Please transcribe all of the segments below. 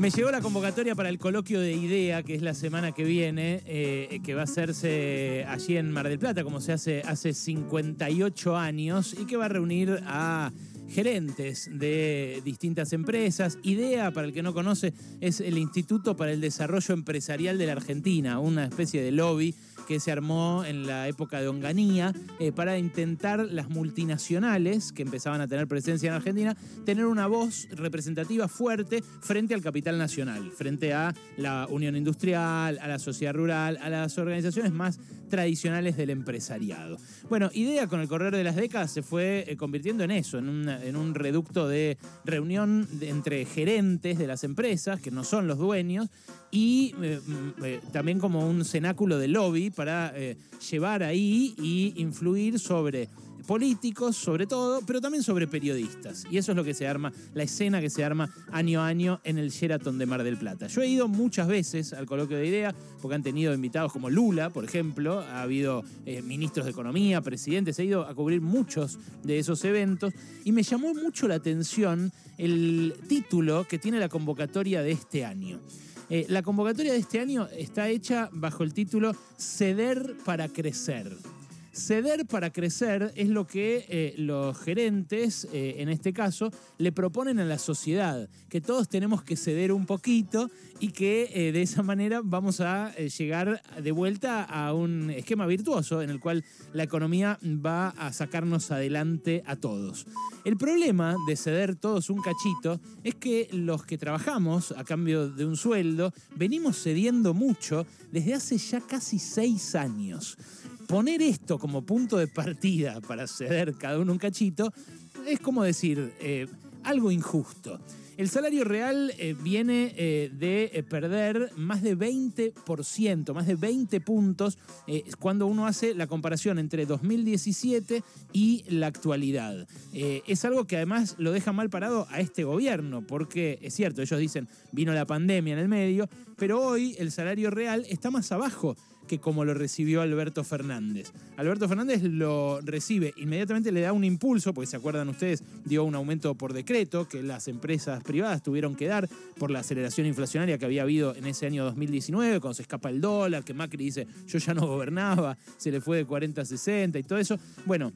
Me llegó la convocatoria para el coloquio de IDEA, que es la semana que viene, eh, que va a hacerse allí en Mar del Plata, como se hace hace 58 años, y que va a reunir a gerentes de distintas empresas. IDEA, para el que no conoce, es el Instituto para el Desarrollo Empresarial de la Argentina, una especie de lobby que se armó en la época de Onganía eh, para intentar las multinacionales que empezaban a tener presencia en Argentina tener una voz representativa fuerte frente al capital nacional, frente a la Unión Industrial, a la sociedad rural, a las organizaciones más tradicionales del empresariado. Bueno, IDEA con el correr de las décadas se fue eh, convirtiendo en eso, en, en un reducto de reunión entre gerentes de las empresas, que no son los dueños, y eh, mm, también como un cenáculo de lobby para eh, llevar ahí y influir sobre políticos, sobre todo, pero también sobre periodistas. Y eso es lo que se arma, la escena que se arma año a año en el Sheraton de Mar del Plata. Yo he ido muchas veces al coloquio de idea, porque han tenido invitados como Lula, por ejemplo, ha habido eh, ministros de Economía, presidentes, he ido a cubrir muchos de esos eventos y me llamó mucho la atención el título que tiene la convocatoria de este año. Eh, la convocatoria de este año está hecha bajo el título Ceder para Crecer. Ceder para crecer es lo que eh, los gerentes, eh, en este caso, le proponen a la sociedad, que todos tenemos que ceder un poquito y que de esa manera vamos a llegar de vuelta a un esquema virtuoso en el cual la economía va a sacarnos adelante a todos. El problema de ceder todos un cachito es que los que trabajamos a cambio de un sueldo venimos cediendo mucho desde hace ya casi seis años. Poner esto como punto de partida para ceder cada uno un cachito es como decir eh, algo injusto. El salario real eh, viene eh, de perder más de 20%, más de 20 puntos cuando uno hace la comparación entre 2017 y la actualidad. es algo que además lo deja mal parado a este gobierno, porque es cierto, ellos dicen, vino la pandemia en el medio, pero hoy el salario real está más abajo que como lo recibió Alberto Fernández. Alberto Fernández lo recibe, inmediatamente le da un impulso, porque se acuerdan ustedes, dio un aumento por decreto que las empresas privadas tuvieron que dar por la aceleración inflacionaria que había habido en ese año 2019, cuando se escapa el dólar, que Macri dice, yo ya no gobernaba, se le fue de 40 a 60 y todo eso. Bueno,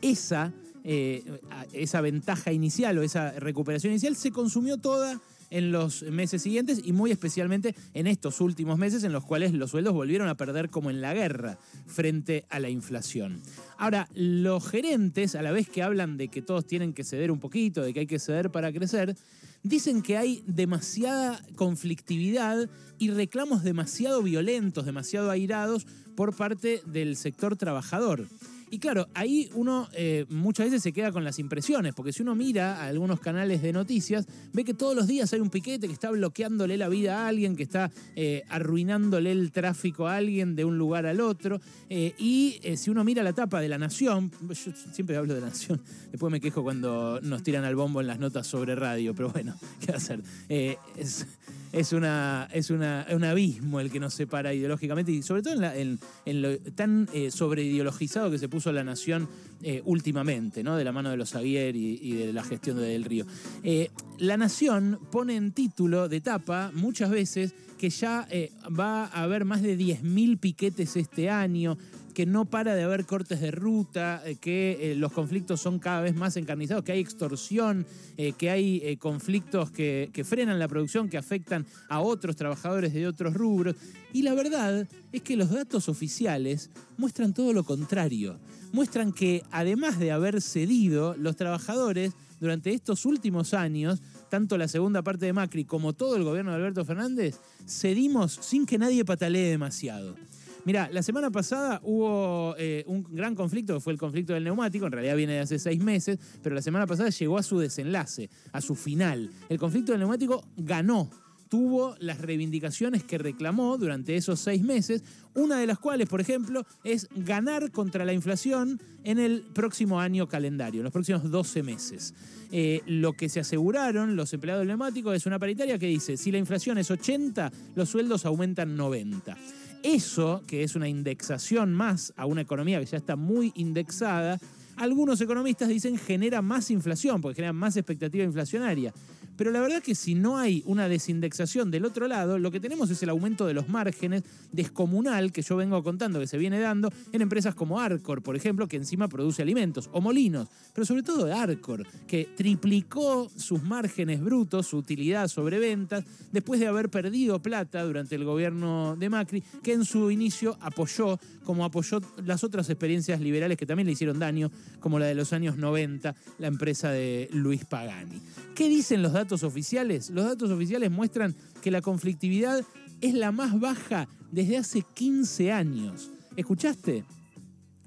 esa, eh, esa ventaja inicial o esa recuperación inicial se consumió toda en los meses siguientes y muy especialmente en estos últimos meses en los cuales los sueldos volvieron a perder como en la guerra frente a la inflación. Ahora, los gerentes, a la vez que hablan de que todos tienen que ceder un poquito, de que hay que ceder para crecer, dicen que hay demasiada conflictividad y reclamos demasiado violentos, demasiado airados por parte del sector trabajador. Y claro, ahí uno eh, muchas veces se queda con las impresiones, porque si uno mira algunos canales de noticias, ve que todos los días hay un piquete que está bloqueándole la vida a alguien, que está eh, arruinándole el tráfico a alguien de un lugar al otro. Eh, y si uno mira la tapa de La Nación, yo siempre hablo de La Nación, después me quejo cuando nos tiran al bombo en las notas sobre radio, pero bueno, ¿qué hacer? es, es, una, es una, un abismo el que nos separa ideológicamente y sobre todo en, lo tan sobreideologizado que se puso la Nación eh, últimamente, ¿no? de la mano de los Aguier y, de la gestión de Del Río. Eh, la Nación pone en título de tapa muchas veces que ya eh, va a haber más de 10.000 piquetes este año, que no para de haber cortes de ruta, eh, que eh, los conflictos son cada vez más encarnizados, que hay extorsión, eh, que hay conflictos que, que frenan la producción, que afectan a otros trabajadores de otros rubros. Y la verdad es que los datos oficiales muestran todo lo contrario. Muestran que además de haber cedido, los trabajadores durante estos últimos años, tanto la segunda parte de Macri como todo el gobierno de Alberto Fernández, cedimos sin que nadie patalee demasiado. Mira, la semana pasada hubo eh, un gran conflicto, que fue el conflicto del neumático, en realidad viene de hace seis meses, pero la semana pasada llegó a su desenlace, a su final. El conflicto del neumático ganó tuvo las reivindicaciones que reclamó durante esos seis meses, una de las cuales, por ejemplo, es ganar contra la inflación en el próximo año calendario, en los próximos 12 meses. Eh, lo que se aseguraron los empleados del neumático es una paritaria que dice, si la inflación es 80, los sueldos aumentan 90. Eso, que es una indexación más a una economía que ya está muy indexada, algunos economistas dicen genera más inflación, porque genera más expectativa inflacionaria. Pero la verdad que si no hay una desindexación del otro lado, lo que tenemos es el aumento de los márgenes descomunal que yo vengo contando que se viene dando en empresas como Arcor, por ejemplo, que encima produce alimentos, o Molinos, pero sobre todo Arcor, que triplicó sus márgenes brutos, su utilidad sobre ventas, después de haber perdido plata durante el gobierno de Macri, que en su inicio apoyó, como apoyó las otras experiencias liberales que también le hicieron daño, como la de los años 90, la empresa de Luis Pagani. ¿Qué dicen los datos oficiales? Los datos oficiales muestran que la conflictividad es la más baja desde hace 15 años. ¿Escuchaste?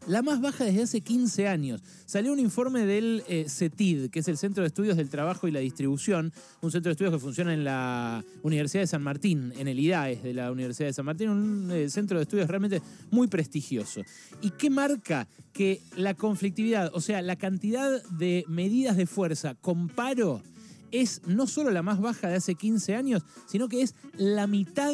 La más baja desde hace 15 años. Salió un informe del eh, CETID, que es el Centro de Estudios del Trabajo y la Distribución, un centro de estudios que funciona en la Universidad de San Martín, en el IDAES de la Universidad de San Martín, un eh, centro de estudios realmente muy prestigioso. ¿Y qué marca? Que la conflictividad, o sea, la cantidad de medidas de fuerza con paro es no solo la más baja de hace 15 años, sino que es la mitad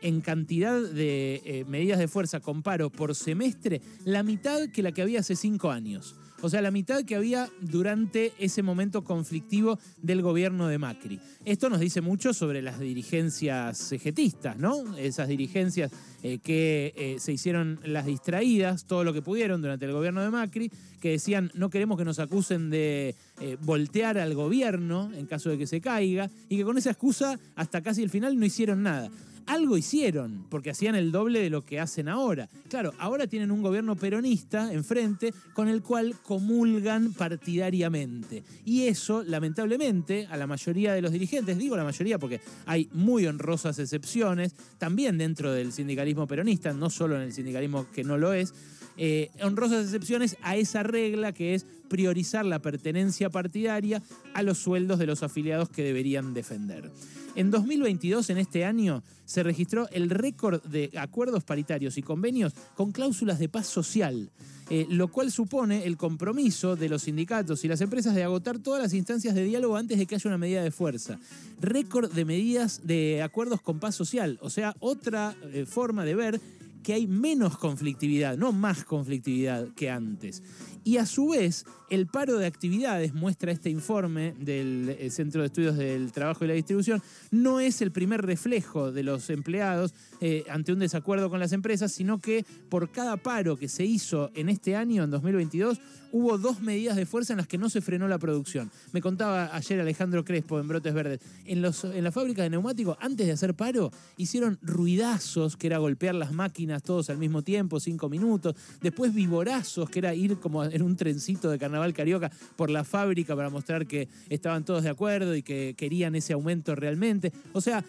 en cantidad de eh, medidas de fuerza con paro por semestre, la mitad que la que había hace 5 años. O sea, la mitad que había durante ese momento conflictivo del gobierno de Macri. Esto nos dice mucho sobre las dirigencias cegetistas, ¿no? Esas dirigencias eh, que eh, se hicieron las distraídas, todo lo que pudieron durante el gobierno de Macri, que decían no queremos que nos acusen de eh, voltear al gobierno en caso de que se caiga, y que con esa excusa hasta casi el final no hicieron nada algo hicieron, porque hacían el doble de lo que hacen ahora. Claro, ahora tienen un gobierno peronista enfrente con el cual comulgan partidariamente. Y eso, lamentablemente, a la mayoría de los dirigentes, digo la mayoría porque hay muy honrosas excepciones, también dentro del sindicalismo peronista, no solo en el sindicalismo que no lo es, eh, honrosas excepciones a esa regla que es priorizar la pertenencia partidaria a los sueldos de los afiliados que deberían defender. En 2022, en este año, se registró el récord de acuerdos paritarios y convenios con cláusulas de paz social. Eh, lo cual supone el compromiso de los sindicatos y las empresas de agotar todas las instancias de diálogo antes de que haya una medida de fuerza. Récord de medidas de acuerdos con paz social, o sea, otra eh, forma de ver que hay menos conflictividad, no más conflictividad que antes. Y a su vez, el paro de actividades, muestra este informe del eh, Centro de Estudios del Trabajo y la Distribución, no es el primer reflejo de los empleados eh, ante un desacuerdo con las empresas, sino que por cada paro que se hizo en este año, en 2022, hubo dos medidas de fuerza en las que no se frenó la producción. Me contaba ayer Alejandro Crespo en Brotes Verdes, en, los, en la fábrica de neumáticos, antes de hacer paro, hicieron ruidazos, que era golpear las máquinas todos al mismo tiempo, cinco minutos, después vivorazos, que era ir como en un trencito de carnaval carioca por la fábrica para mostrar que estaban todos de acuerdo y que querían ese aumento realmente. O sea,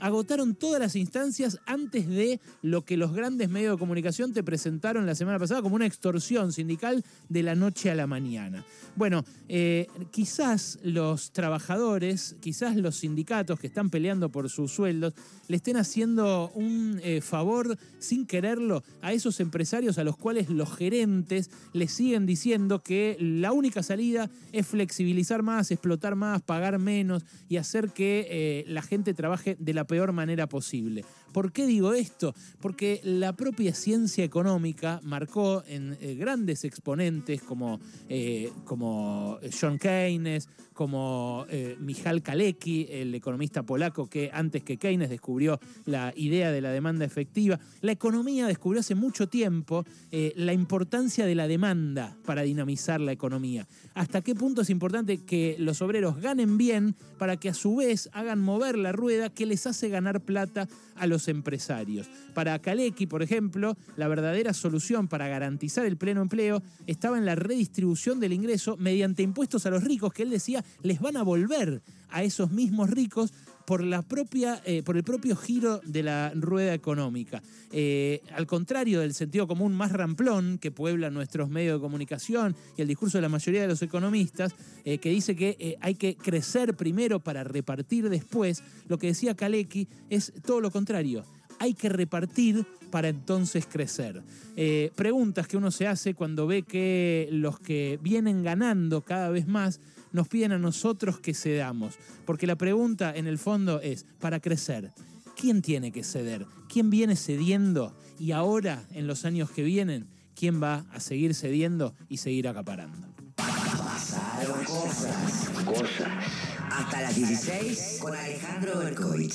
agotaron todas las instancias antes de lo que los grandes medios de comunicación te presentaron la semana pasada como una extorsión sindical de la noche a la mañana. Bueno, eh, quizás los trabajadores, quizás los sindicatos que están peleando por sus sueldos, le estén haciendo un eh, favor sin quererlo a esos empresarios a los cuales los gerentes les siguen diciendo que la única salida es flexibilizar más, explotar más, pagar menos y hacer que eh, la gente trabaje de la peor manera posible. ¿Por qué digo esto? Porque la propia ciencia económica marcó en eh, grandes exponentes como, eh, como John Keynes, como eh, Michal Kalecki, el economista polaco que antes que Keynes descubrió la idea de la demanda efectiva. La economía descubrió hace mucho tiempo la importancia de la demanda para dinamizar la economía. Hasta qué punto es importante que los obreros ganen bien para que a su vez hagan mover la rueda que les hace ganar plata a los empresarios. Para Kalecki, por ejemplo, la verdadera solución para garantizar el pleno empleo estaba en la redistribución del ingreso mediante impuestos a los ricos, que él decía les van a volver a esos mismos ricos por, la propia, eh, por el propio giro de la rueda económica. Eh, al contrario del sentido común más ramplón que puebla nuestros medios de comunicación y el discurso de la mayoría de los economistas, eh, que dice que hay que crecer primero para repartir después, lo que decía Kalecki es todo lo contrario. Hay que repartir para entonces crecer. preguntas que uno se hace cuando ve que los que vienen ganando cada vez más nos piden a nosotros que cedamos. Porque la pregunta en el fondo es, para crecer, ¿quién tiene que ceder? ¿Quién viene cediendo? Y ahora, en los años que vienen, ¿quién va a seguir cediendo y seguir acaparando? Pasaron cosas, cosas Hasta las 16 con Alejandro Berkovich.